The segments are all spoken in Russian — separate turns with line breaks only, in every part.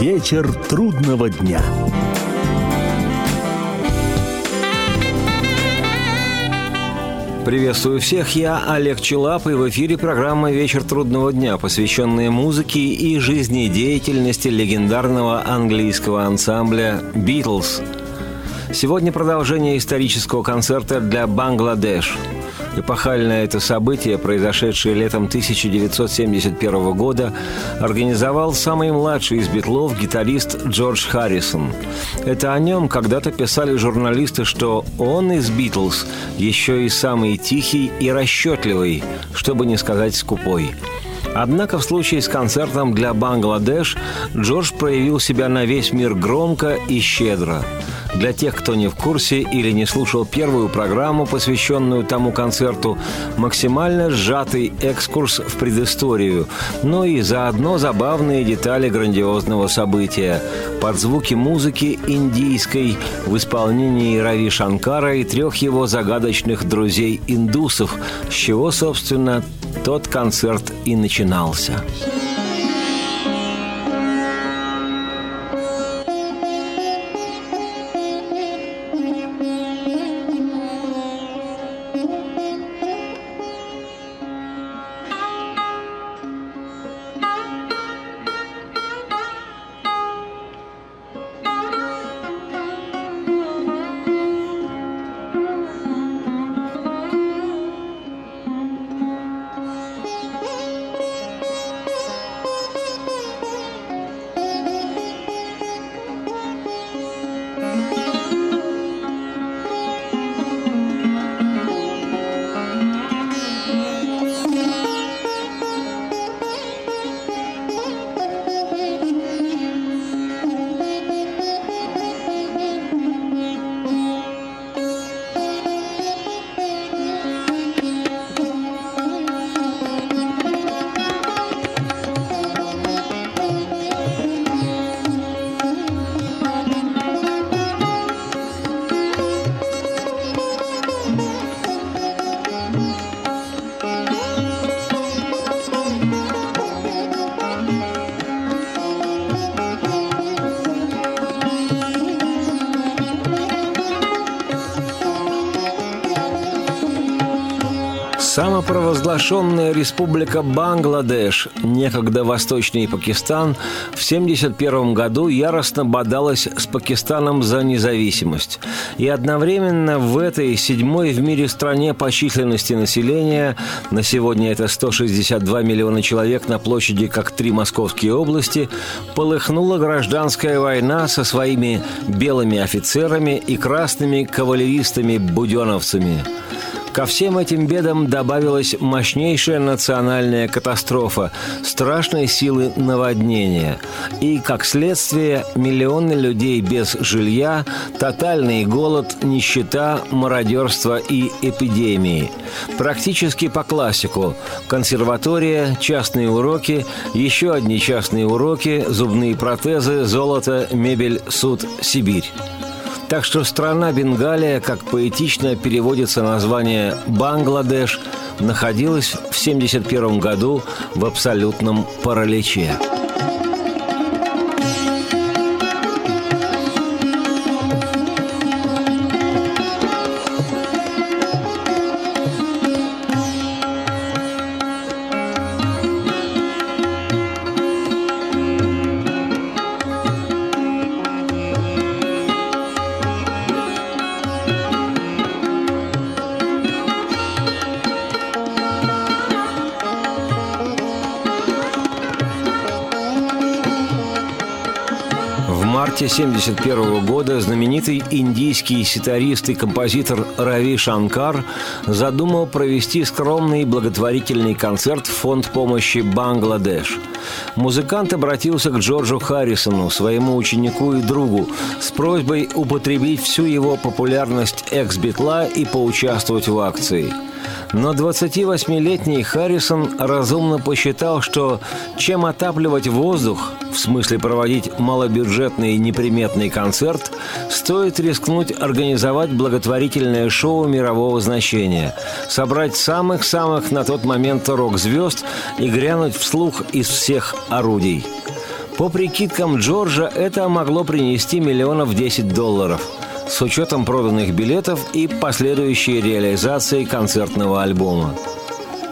Вечер трудного дня.
Приветствую всех, я Олег Челап, и в эфире программа «Вечер трудного дня», посвященная музыке и жизнедеятельности легендарного английского ансамбля «Битлз». Сегодня продолжение исторического концерта для Бангладеш – Эпохальное это событие, произошедшее летом 1971 года, организовал самый младший из битлов гитарист Джордж Харрисон. Это о нем когда-то писали журналисты, что он из Битлз еще и самый тихий и расчетливый, чтобы не сказать скупой. Однако в случае с концертом для Бангладеш Джордж проявил себя на весь мир громко и щедро – для тех, кто не в курсе или не слушал первую программу, посвященную тому концерту, максимально сжатый экскурс в предысторию, но и заодно забавные детали грандиозного события под звуки музыки индийской в исполнении Рави Шанкара и трех его загадочных друзей-индусов, с чего, собственно, тот концерт и начинался. Самопровозглашенная республика Бангладеш, некогда Восточный Пакистан, в 1971 году яростно бодалась с Пакистаном за независимость. И одновременно в этой седьмой в мире стране по численности населения, на сегодня это 162 миллиона человек на площади, как три московские области, полыхнула гражданская война со своими белыми офицерами и красными кавалеристами-буденовцами – Ко всем этим бедам добавилась мощнейшая национальная катастрофа, страшной силы наводнения. И, как следствие, миллионы людей без жилья, тотальный голод, нищета, мародерство и эпидемии. Практически по классику. Консерватория, частные уроки, еще одни частные уроки, зубные протезы, золото, мебель, суд, Сибирь. Так что страна Бенгалия, как поэтично переводится название Бангладеш, находилась в 1971 году в абсолютном параличе. 1971 года знаменитый индийский ситарист и композитор Рави Шанкар задумал провести скромный благотворительный концерт в фонд помощи Бангладеш. Музыкант обратился к Джорджу Харрисону, своему ученику и другу, с просьбой употребить всю его популярность экс-битла и поучаствовать в акции – но 28-летний Харрисон разумно посчитал, что чем отапливать воздух, в смысле проводить малобюджетный неприметный концерт, стоит рискнуть организовать благотворительное шоу мирового значения, собрать самых-самых на тот момент рок-звезд и грянуть вслух из всех орудий – По прикидкам Джорджа, это могло принести миллионов 10 долларов с учетом проданных билетов и последующей реализации концертного альбома.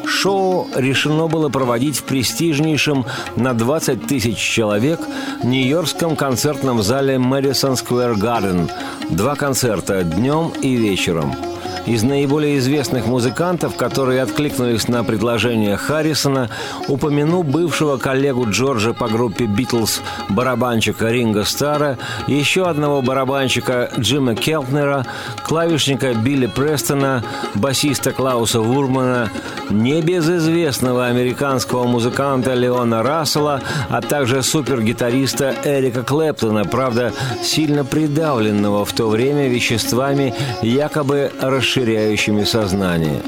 Шоу решено было проводить в престижнейшем на 20 тысяч человек Нью-Йоркском концертном зале Madison Square Garden. Два концерта днем и вечером – из наиболее известных музыкантов, которые откликнулись на предложение Харрисона, упомяну бывшего коллегу Джорджа по группе «Битлз» барабанщика Ринга Стара, еще одного барабанщика Джима Келтнера, клавишника Билли Престона, басиста Клауса Вурмана, небезызвестного американского музыканта Леона Рассела, а также супергитариста Эрика Клэптона, правда, сильно придавленного в то время веществами, якобы расширенными расширяющими сознание.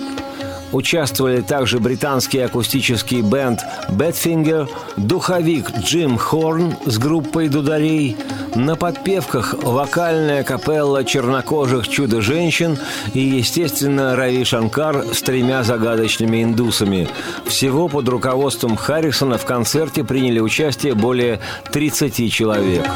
Участвовали также британский акустический бенд «Badfinger», духовик Джим Хорн с группой дударей, на подпевках вокальная капелла чернокожих чудо-женщин и, естественно, Рави Шанкар с тремя загадочными индусами. Всего под руководством Харрисона в концерте приняли участие более 30 человек.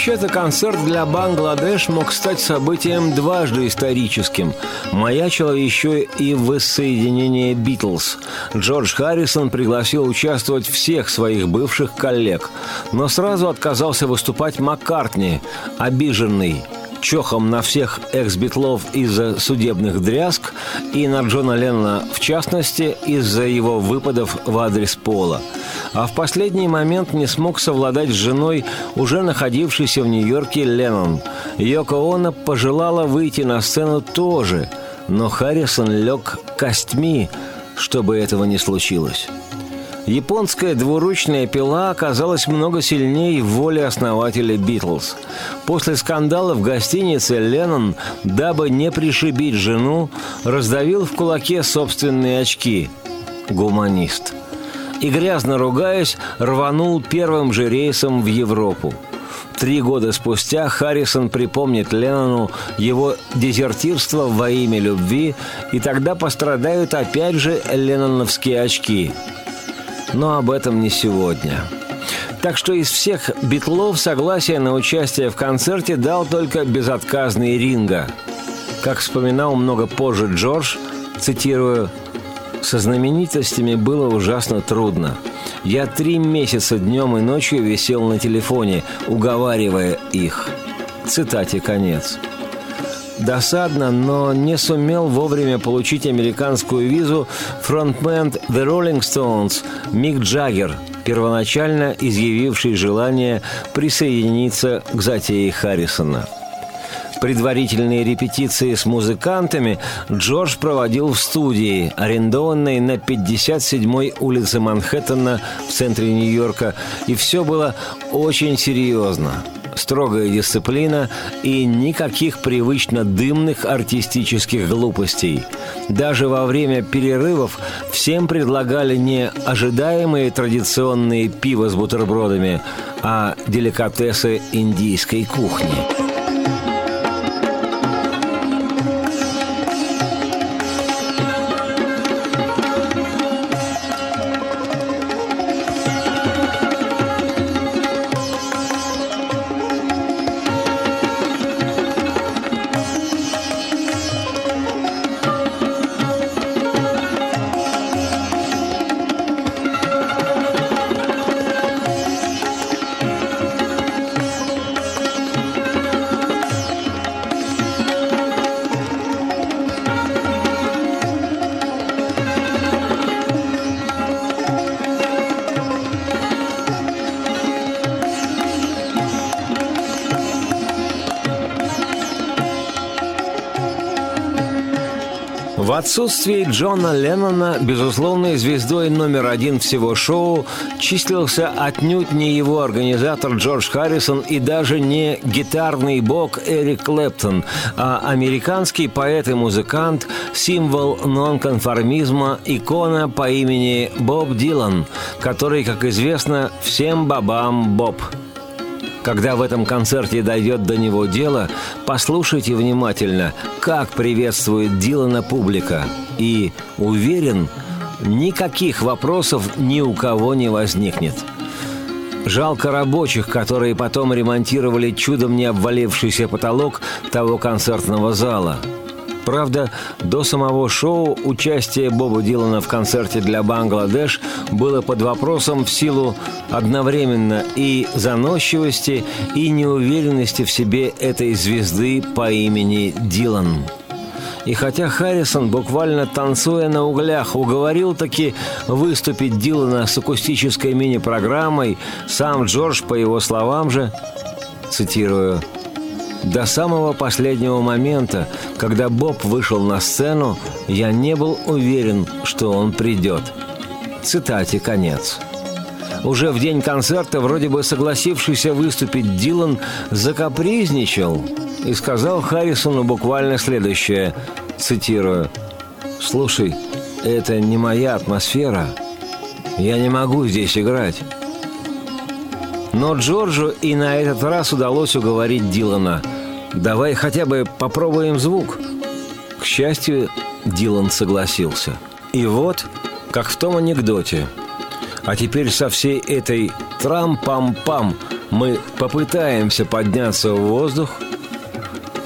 Вообще-то концерт для Бангладеш мог стать событием дважды историческим. Маячило еще и воссоединение Битлз. Джордж Харрисон пригласил участвовать всех своих бывших коллег, но сразу отказался выступать Маккартни, обиженный – чохом на всех экс-битлов из-за судебных дрязг и на Джона Леннона в частности из-за его выпадов в адрес Пола. А в последний момент не смог совладать с женой, уже находившейся в Нью-Йорке Леннон. Йоко Оно пожелала выйти на сцену тоже, но Харрисон лег костьми, чтобы этого не случилось. Японская двуручная пила оказалась много сильнее воли основателя «Битлз». После скандала в гостинице Леннон, дабы не пришибить жену, раздавил в кулаке собственные очки. Гуманист. И, грязно ругаясь, рванул первым же рейсом в Европу. Три года спустя Харрисон припомнит Леннону его дезертирство во имя любви, и тогда пострадают опять же ленноновские очки – но об этом не сегодня. Так что из всех битлов согласие на участие в концерте дал только безотказный Ринга. Как вспоминал много позже Джордж, цитирую, «Со знаменитостями было ужасно трудно. Я три месяца днем и ночью висел на телефоне, уговаривая их». Цитате конец. Досадно, но не сумел вовремя получить американскую визу фронтмен The Rolling Stones Мик Джаггер, первоначально изъявивший желание присоединиться к затее Харрисона. Предварительные репетиции с музыкантами Джордж проводил в студии, арендованной на 57-й улице Манхэттена в центре Нью-Йорка, и все было очень серьезно – строгая дисциплина и никаких привычно дымных артистических глупостей. Даже во время перерывов всем предлагали не ожидаемые традиционные пиво с бутербродами, а деликатесы индийской кухни. Отсутствии Джона Леннона безусловной звездой номер один всего шоу числился отнюдь не его организатор Джордж Харрисон и даже не гитарный бог Эрик Клэптон, а американский поэт и музыкант, символ нонконформизма, икона по имени Боб Дилан, который, как известно, всем бабам Боб – когда в этом концерте дойдет до него дело, послушайте внимательно, как приветствует Дилана публика. И, уверен, никаких вопросов ни у кого не возникнет. Жалко рабочих, которые потом ремонтировали чудом не обвалившийся потолок того концертного зала – Правда, до самого шоу участие Боба Дилана в концерте для Бангладеш было под вопросом в силу одновременно и заносчивости, и неуверенности в себе этой звезды по имени Дилан. И хотя Харрисон, буквально танцуя на углях, уговорил таки выступить Дилана с акустической мини-программой, сам Джордж, по его словам же, цитирую, до самого последнего момента, когда Боб вышел на сцену, я не был уверен, что он придет. Цитате конец. Уже в день концерта, вроде бы согласившийся выступить Дилан, закапризничал и сказал Харрисону буквально следующее, цитирую, «Слушай, это не моя атмосфера. Я не могу здесь играть». Но Джорджу и на этот раз удалось уговорить Дилана. «Давай хотя бы попробуем звук». К счастью, Дилан согласился. И вот, как в том анекдоте. А теперь со всей этой трам-пам-пам мы попытаемся подняться в воздух –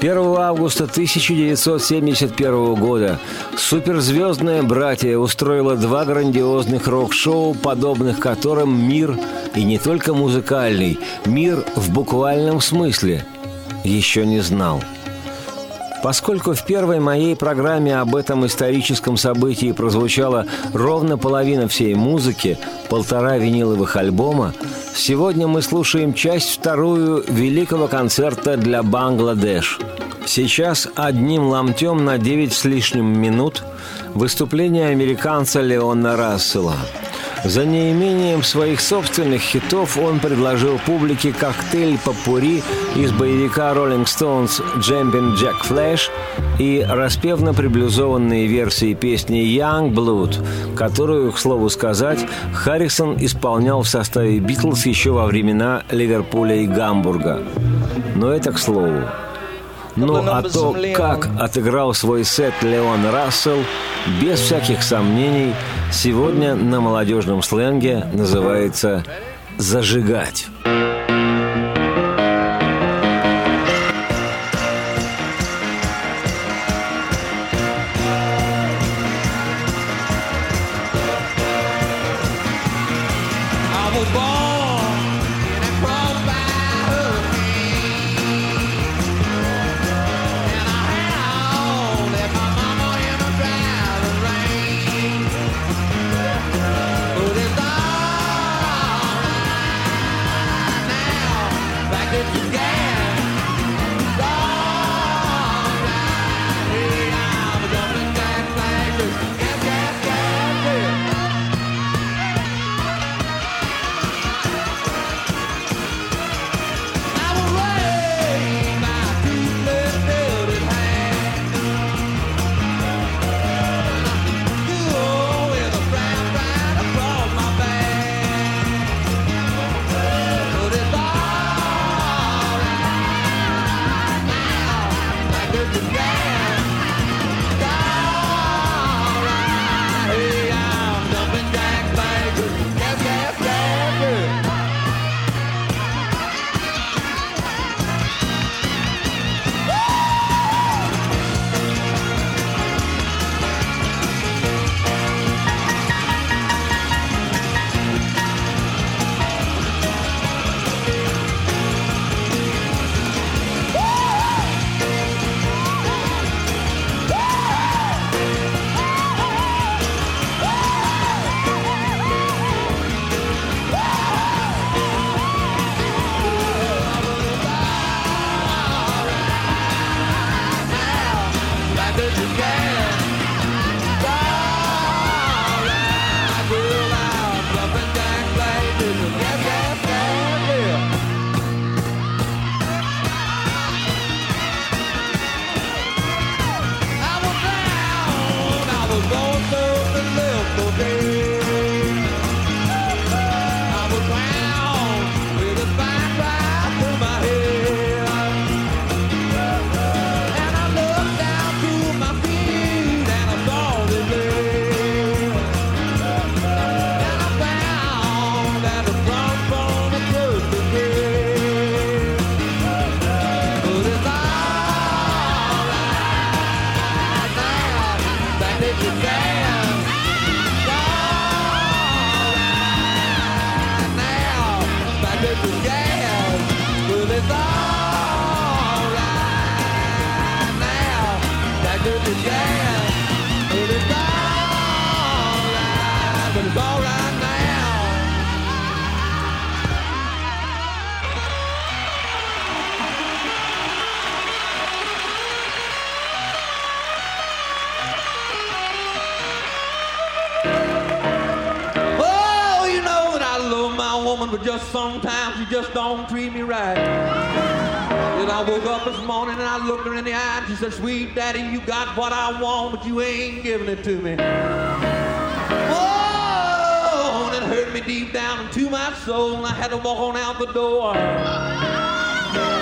1 августа 1971 года суперзвездное братье устроило два грандиозных рок-шоу, подобных которым мир, и не только музыкальный, мир в буквальном смысле, еще не знал – Поскольку в первой моей программе об этом историческом событии прозвучала ровно половина всей музыки, полтора виниловых альбома, сегодня мы слушаем часть вторую великого концерта для Бангладеш. Сейчас одним ломтем на девять с лишним минут выступление американца Леона Рассела – за неимением своих собственных хитов он предложил публике коктейль попури из боевика Rolling Stones «Jumpin' Jack Flash» и распевно-приблюзованные версии песни «Young Blood», которую, к слову сказать, Харрисон исполнял в составе «Битлз» еще во времена Ливерпуля и Гамбурга. Но это к слову. Ну а то, как отыграл свой сет Леон Рассел, без всяких сомнений, сегодня на молодежном сленге называется «зажигать».
Woman, but just sometimes she just don't treat me right. Then I woke up this morning and I looked her in the eye and she said, Sweet daddy, you got what I want, but you ain't giving it to me. Oh, and it hurt me deep down into my soul, and I had to walk on out the door.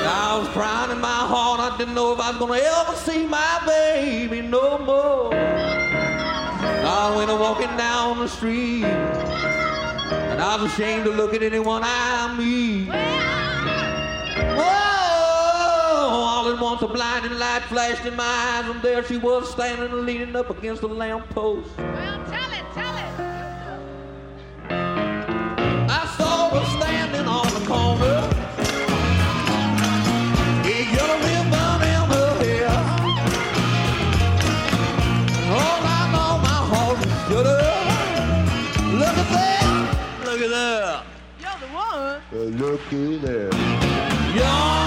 I was crying in my heart, I didn't know if I was gonna ever see my baby no more. I went walking down the street, and I was ashamed to look at anyone I meet. Whoa! All at once a blinding light flashed in my eyes, and there she was standing leaning up against the lamppost.
Well, work it
out.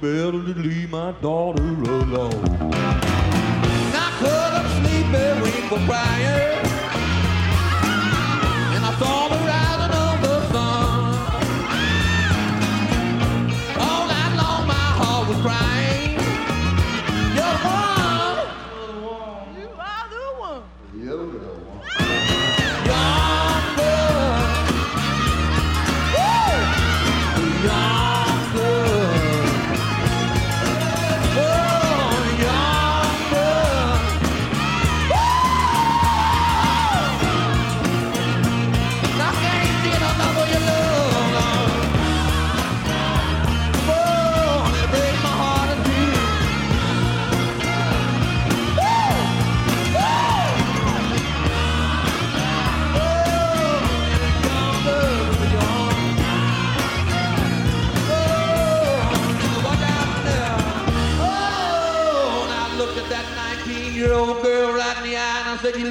better to
leave my daughter alone. I could have sleeping for Brian.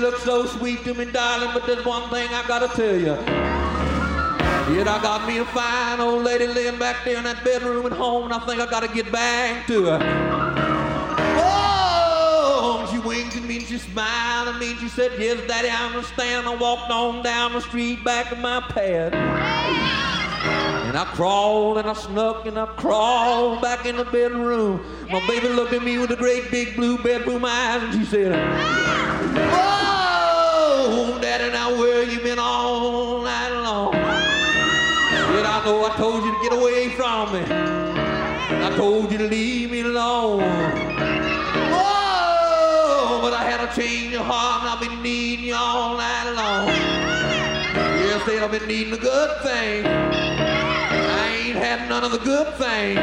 Look so sweet to me, darling, but there's one thing I gotta tell you. Yet I got me a fine old lady laying back there in that bedroom at home, and I think I gotta get back to her. Oh, she winked at me and she smiled at me and she said, Yes, Daddy, I understand. I walked on down the street back to my pad. And I crawled and I snuck and I crawled back in the bedroom. My baby looked at me with the great big blue bedroom eyes and she said, Oh, Daddy, now where you been all night long? Yet I know I told you to get away from me. I told you to leave me alone. Whoa, but I had a change of heart and I've been needing you all night long. Yes, said I've been needing a good thing. I ain't had none of the good things.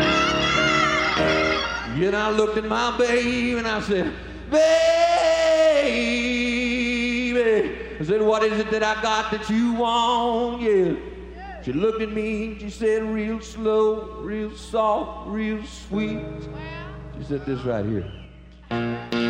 Yet I looked at my baby and I said, Baby. I said, What is it that I got that you want? Yeah. She looked at me and she said, real slow, real soft, real sweet. She said this right here.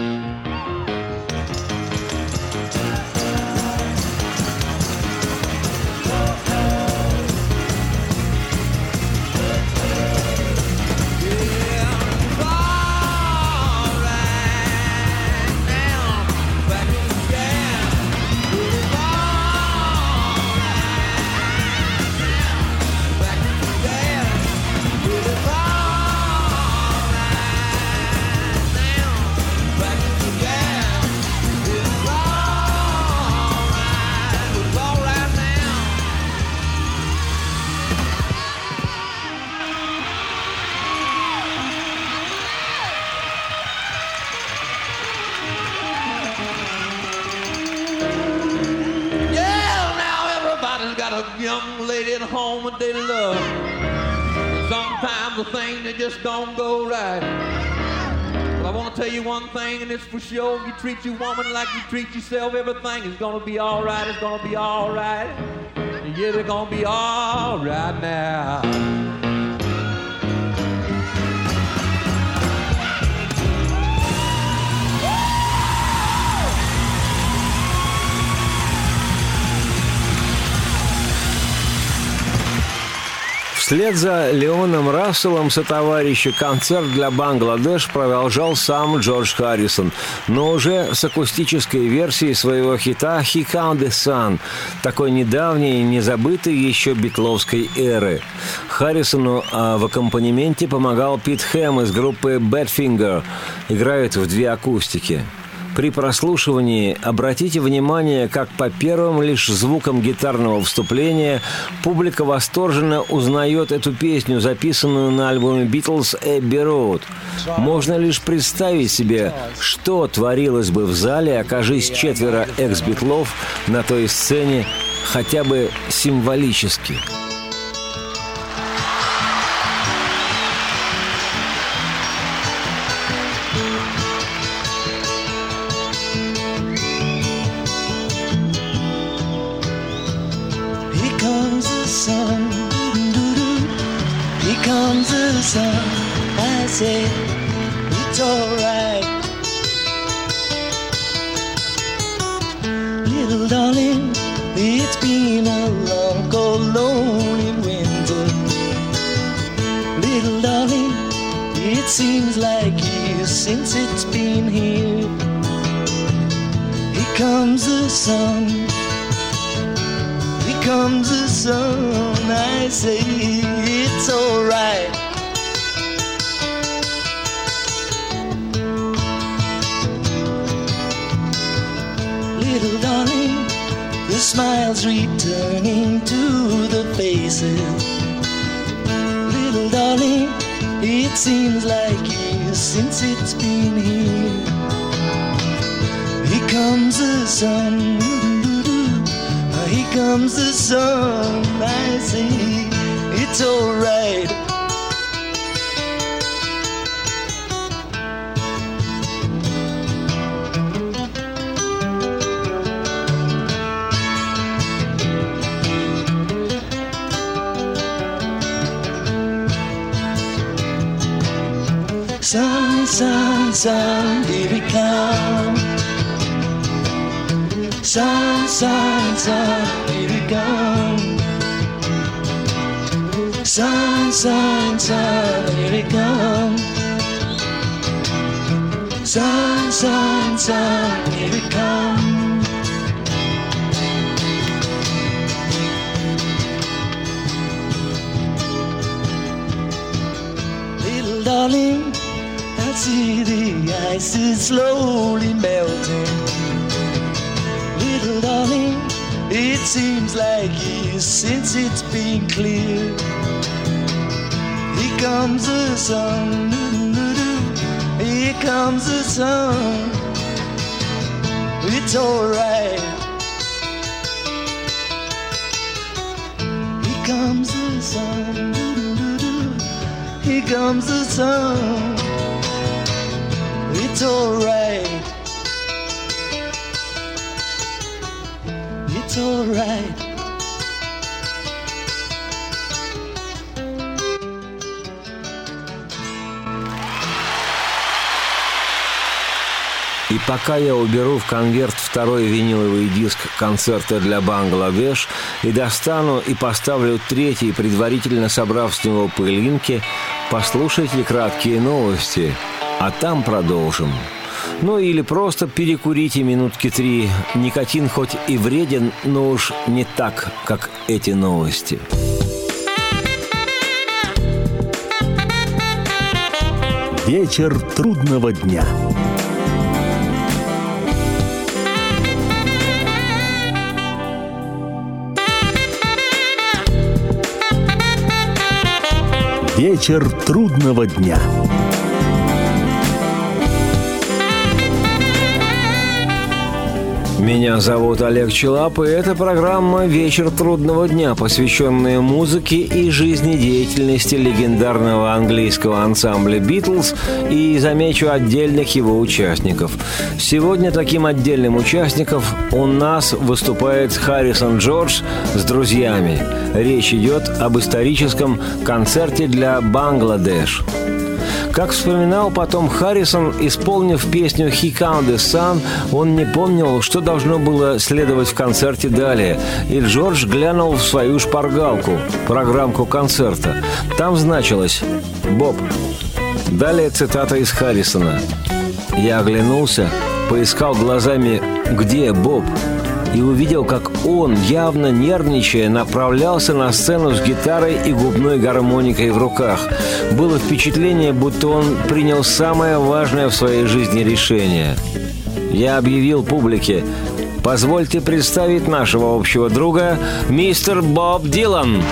Thing, and it's for sure. If you treat your woman like you treat yourself, everything is to be all right. It's to be all right. Yeah, they're to be all right now.
Вслед за Леоном Расселом сотоварища концерт для Бангладеш продолжал сам Джордж Харрисон, но уже с акустической версией своего хита «He Come the Sun», такой недавней незабытой еще битловской эры. Харрисону а в аккомпанементе помогал Пит Хэм из группы Badfinger, играют в две акустики. При прослушивании обратите внимание, как по первым лишь звукам гитарного вступления публика восторженно узнает эту песню, записанную на альбоме «Битлз» «Эбби Роуд». Можно лишь представить себе, что творилось бы в зале, окажись четверо экс-битлов на той сцене хотя бы символически.
Sun, sun, we come. Sun, sun, sun, we come. Sun, sun, sun, we come. Sun, sun, sun, we come. Ice is slowly melting. Little darling, it seems like years since it's been clear. Here comes the sun, here comes the sun. It's alright. Here comes the sun, here comes the sun. It's alright. It's alright.
И пока я уберу в конверт второй виниловый диск концерта для Бангладеш и достану и поставлю третий, предварительно собрав с него пылинки, послушайте краткие новости, а там продолжим. Ну или просто перекурите минутки три. Никотин хоть и вреден, но уж не так, как эти новости.
Вечер трудного дня. Вечер трудного дня.
Меня зовут Олег Челап, и это программа «Вечер трудного дня», посвященная музыке и жизнедеятельности легендарного английского ансамбля «Битлз» и, замечу, отдельных его участников. Сегодня таким отдельным участником у нас выступает Харрисон Джордж с друзьями. Речь идет об историческом концерте для Бангладеш – как вспоминал потом Харрисон, исполнив песню «He Count the Sun», он не помнил, что должно было следовать в концерте далее, и Джордж глянул в свою шпаргалку, программку концерта. Там значилось «Боб». Далее цитата из Харрисона. «Я оглянулся, поискал глазами «Где Боб?» И увидел, как он, явно нервничая, направлялся на сцену с гитарой и губной гармоникой в руках. Было впечатление, будто он принял самое важное в своей жизни решение. Я объявил публике «Позвольте представить нашего общего друга, мистер Боб Дилан».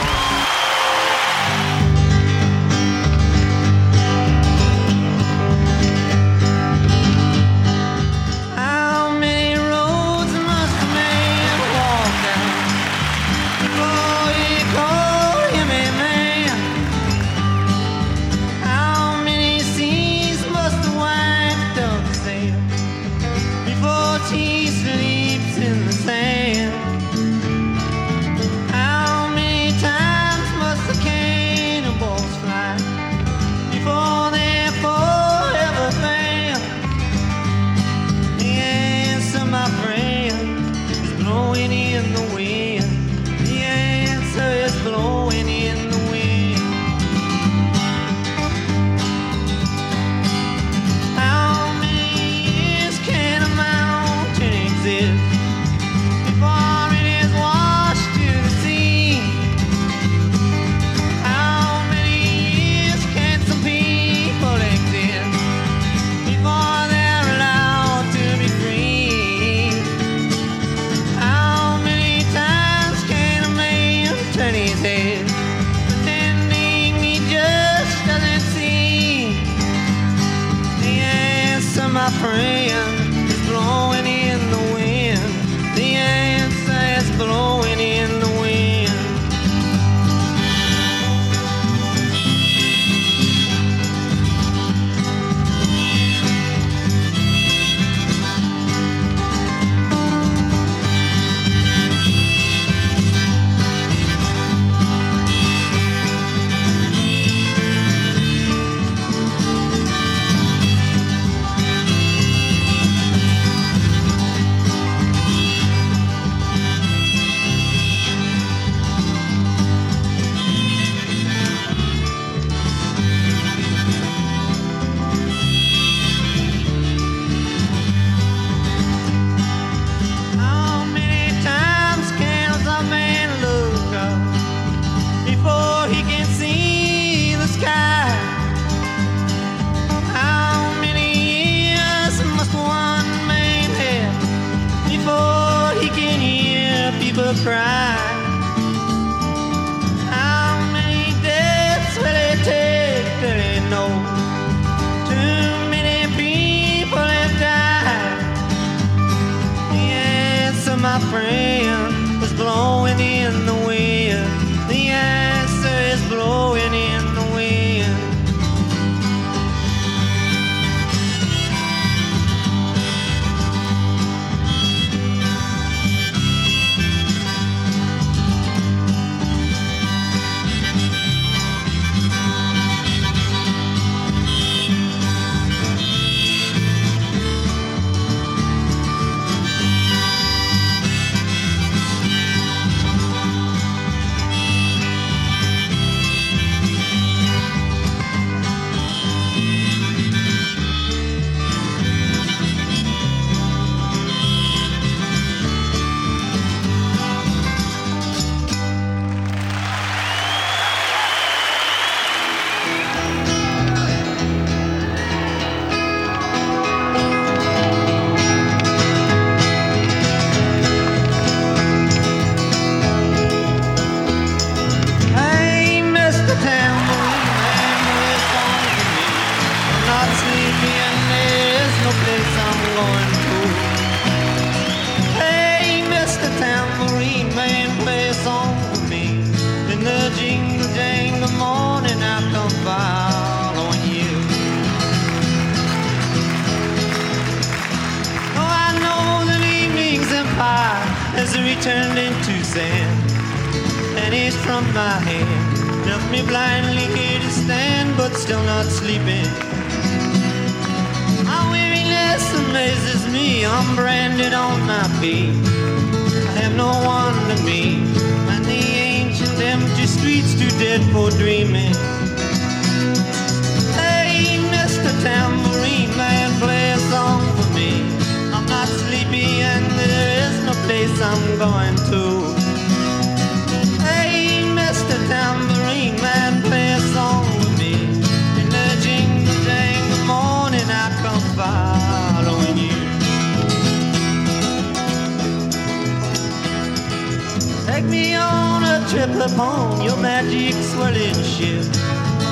Trip upon your magic swirling ship.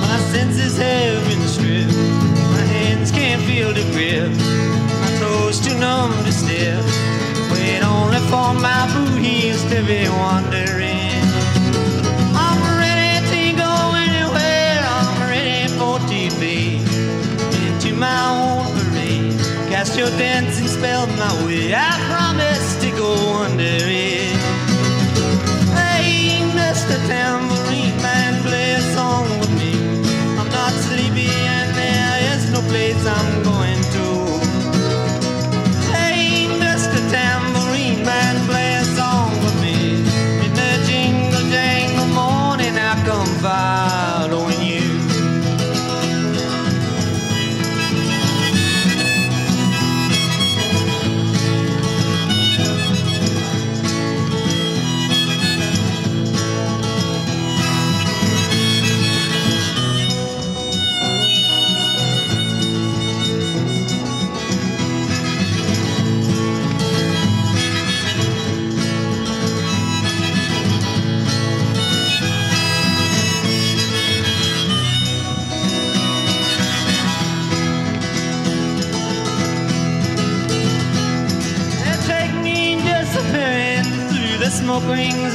My senses have been stripped. My hands can't feel the grip. My toes too numb to step. Wait only for my boot heels to be wandering. I'm ready to go anywhere. I'm ready for TV. Into my own parade. Cast your dancing spell my way. I promise to go under it.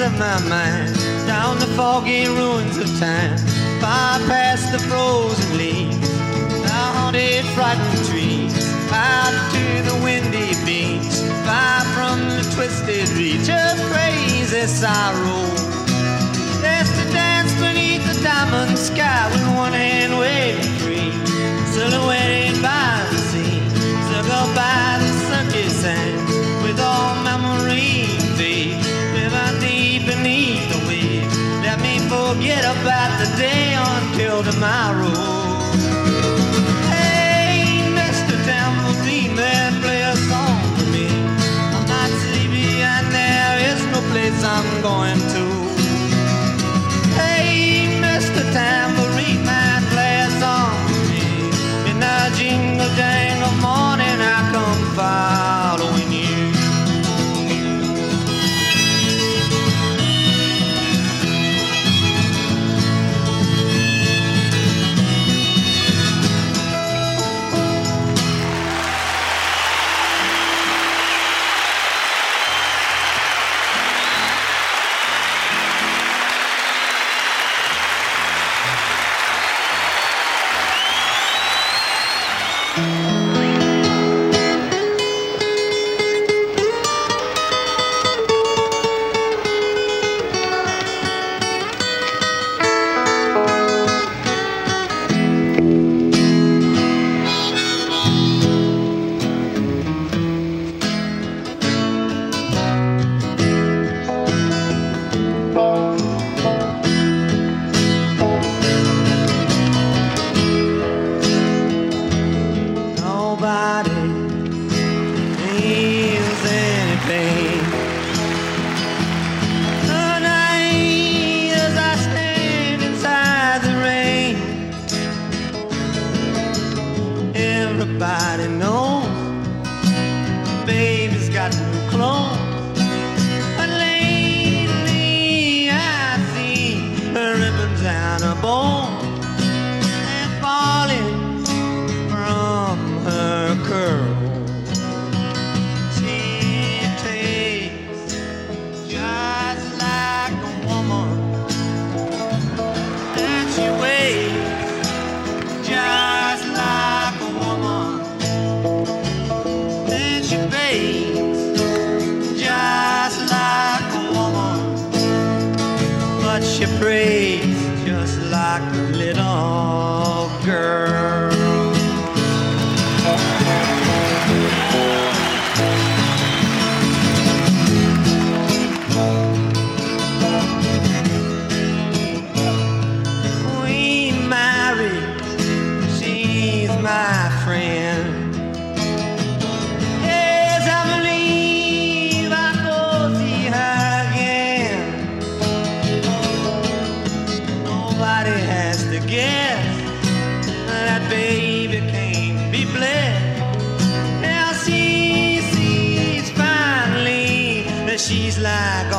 Of my mind, down the foggy ruins of time, far past the frozen leaves, the haunted, frightened trees, out to the windy beach, far from the twisted reach of crazy sorrow. There's to dance beneath the diamond sky forget about the day until tomorrow. Hey, Mr. Tambourine Man, play a song for me. I'm not sleepy and there is no place I'm going like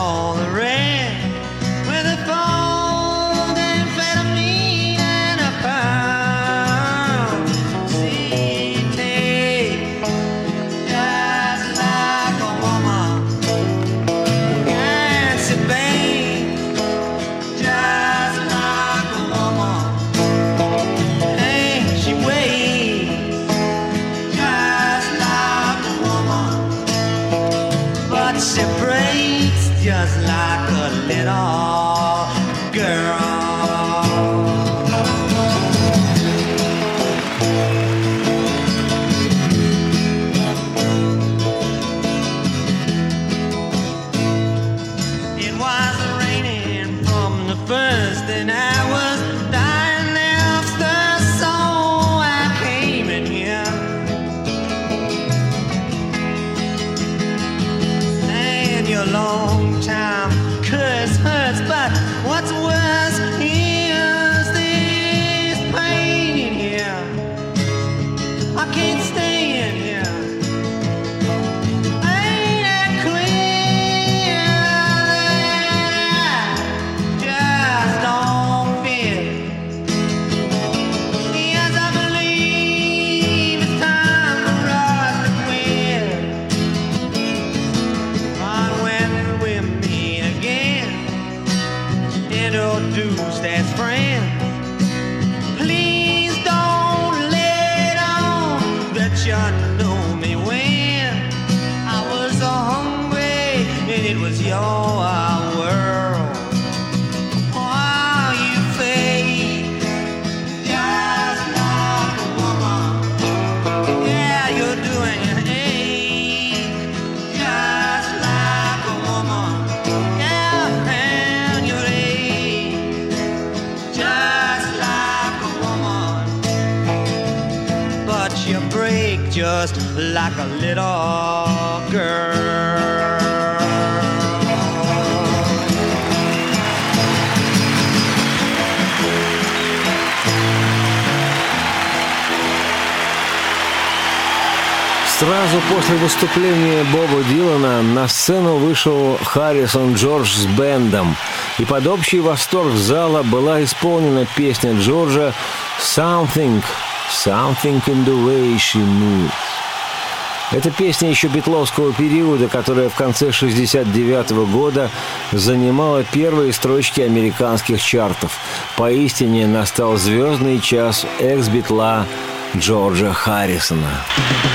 introduced as friends, please don't let on that you know me when I was so hungry and it was your world. Like a little.
Сразу после выступления Боба Дилана на сцену вышел Харрисон Джордж с бендом, и под общий восторг зала была исполнена песня Джорджа «Something, something in the way she moves». Это песня еще битловского периода, которая в конце 69 года занимала первые строчки американских чартов. Поистине настал звездный час экс-битла Джорджа Харрисона.
Something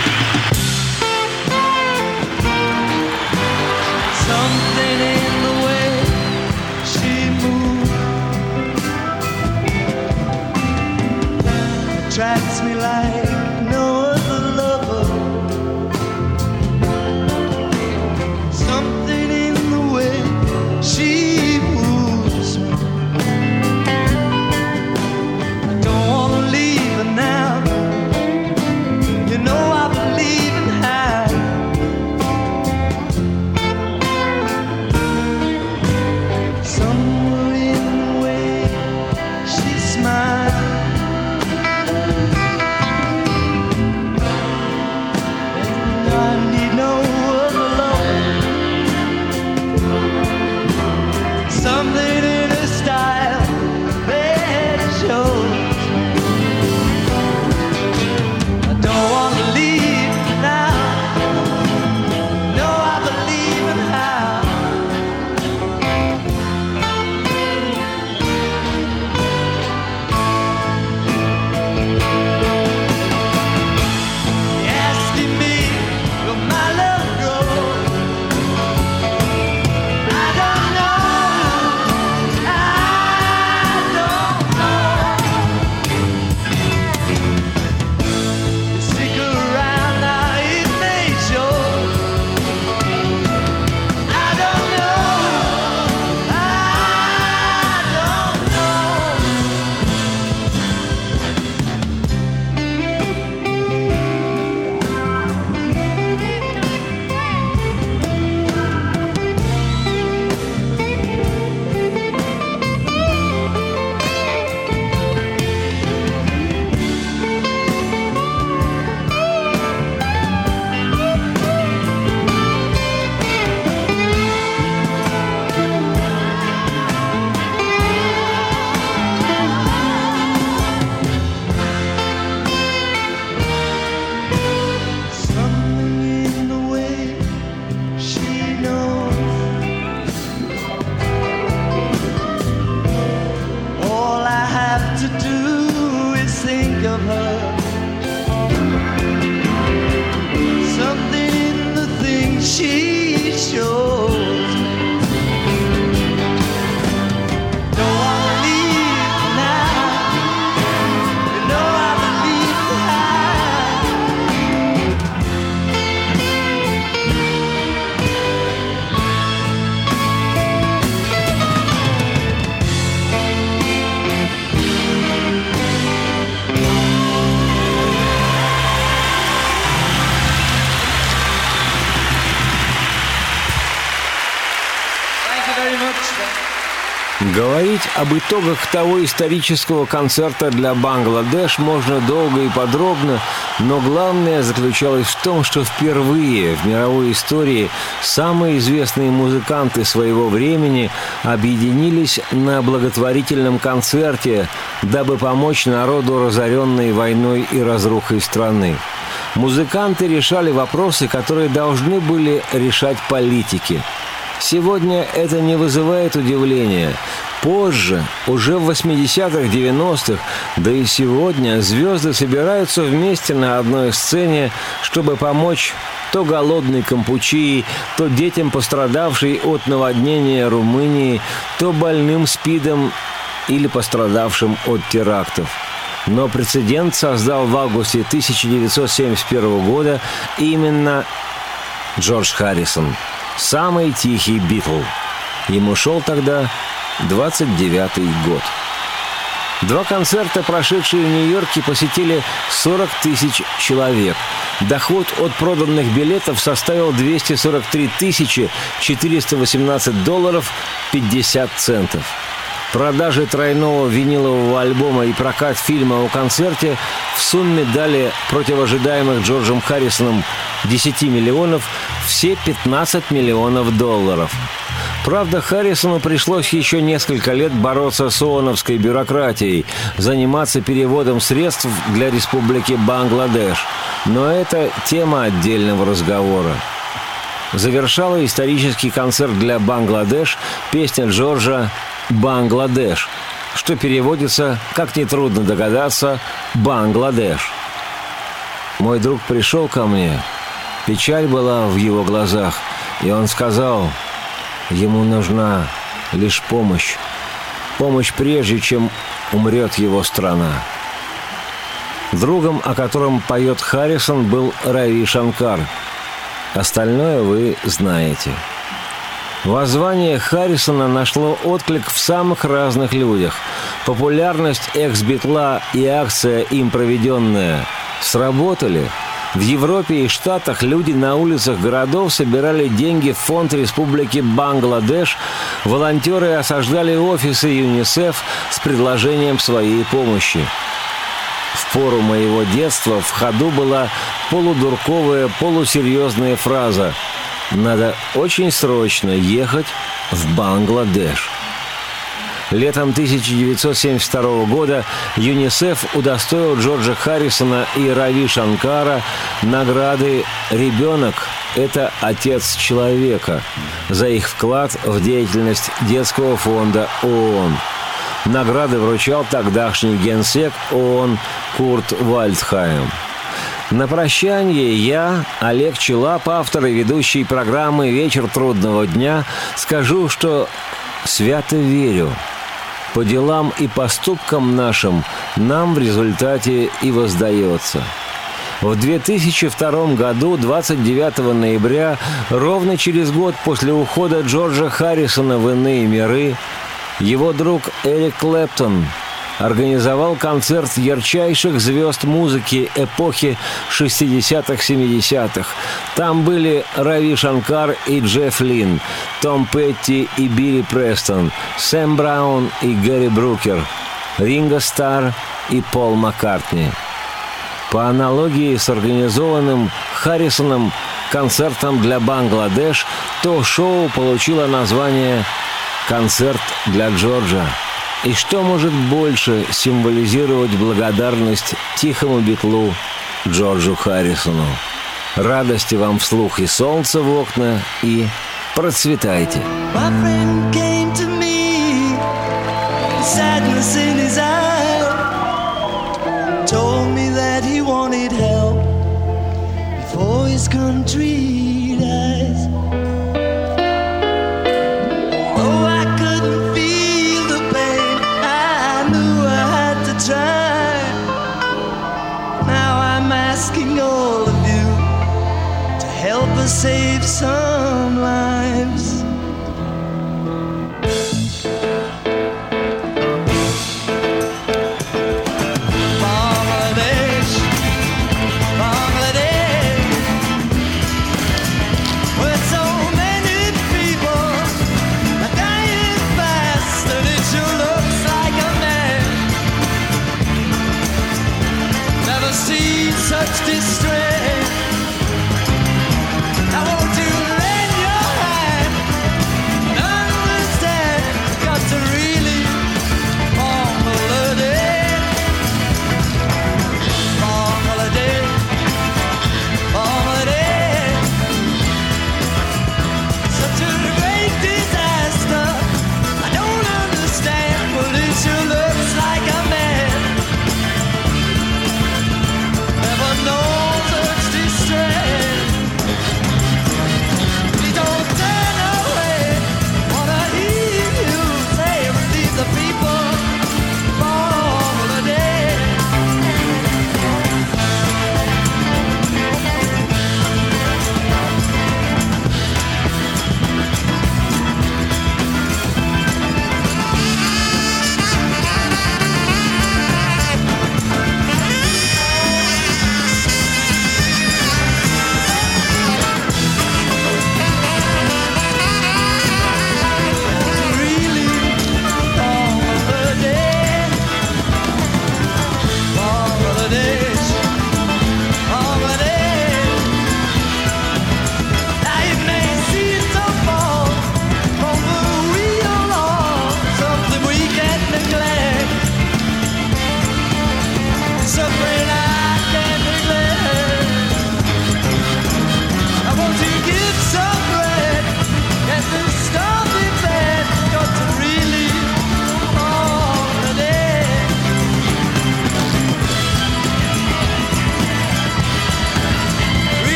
итогах того исторического концерта для Бангладеш можно долго и подробно, но главное заключалось в том, что впервые в мировой истории самые известные музыканты своего времени объединились на благотворительном концерте, дабы помочь народу, разоренной войной и разрухой страны. Музыканты решали вопросы, которые должны были решать политики – Сегодня это не вызывает удивления. Позже, уже в 80-х, 90-х, да и сегодня звезды собираются вместе на одной сцене, чтобы помочь то голодной Кампучии, то детям, пострадавшей от наводнения Румынии, то больным СПИДом или пострадавшим от терактов. Но прецедент создал в августе 1971 года именно Джордж Харрисон – Самый тихий Битл. Ему шел тогда 29-й год. Два концерта, прошедшие в Нью-Йорке, посетили 40 тысяч человек. Доход от проданных билетов составил 243 тысячи 418 долларов 50 центов. Продажи тройного винилового альбома и прокат фильма о концерте в сумме дали против ожидаемых Джорджем Харрисоном 10 миллионов все 15 миллионов долларов. Правда, Харрисону пришлось еще несколько лет бороться с ООНовской бюрократией, заниматься переводом средств для Республики Бангладеш. Но это тема отдельного разговора. Завершала исторический концерт для Бангладеш песня Джорджа «Бангладеш», что переводится, как нетрудно догадаться, «Бангладеш». Мой друг пришел ко мне. Печаль была в его глазах, и он сказал, ему нужна лишь помощь. Помощь прежде, чем умрет его страна. Другом, о котором поет Харрисон, был Рави Шанкар. Остальное вы знаете. Воззвание Харрисона нашло отклик в самых разных людях. Популярность экс-битла и акция, им проведенная, сработали. В Европе и Штатах люди на улицах городов собирали деньги в фонд Республики Бангладеш. Волонтеры осаждали офисы ЮНИСЕФ с предложением своей помощи. В пору моего детства в ходу была полудурковая, полусерьезная фраза – надо очень срочно ехать в Бангладеш. Летом 1972 года ЮНИСЕФ удостоил Джорджа Харрисона и Рави Шанкара награды «Ребенок – это отец человека» за их вклад в деятельность детского фонда ООН. Награды вручал тогдашний генсек ООН Курт Вальдхайм. На прощание я, Олег Челап, автор и ведущий программы «Вечер трудного дня», скажу, что свято верю. По делам и поступкам нашим нам в результате и воздается. В 2002 году, 29 ноября, ровно через год после ухода Джорджа Харрисона в иные миры, его друг Эрик Клэптон – организовал концерт ярчайших звезд музыки эпохи 60-х-70-х. Там были Рави Шанкар и Джефф Лин, Том Петти и Билли Престон, Сэм Браун и Гэри Брукер, Ринго Стар и Пол Маккартни. По аналогии с организованным Харрисоном концертом для Бангладеш, то шоу получило название «Концерт для Джорджа». И что может больше символизировать благодарность тихому битлу Джорджу Харрисону? Радости вам вслух и солнца в окна, и процветайте!
Sadness in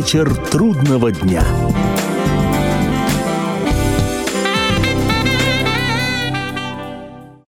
Вечер трудного дня.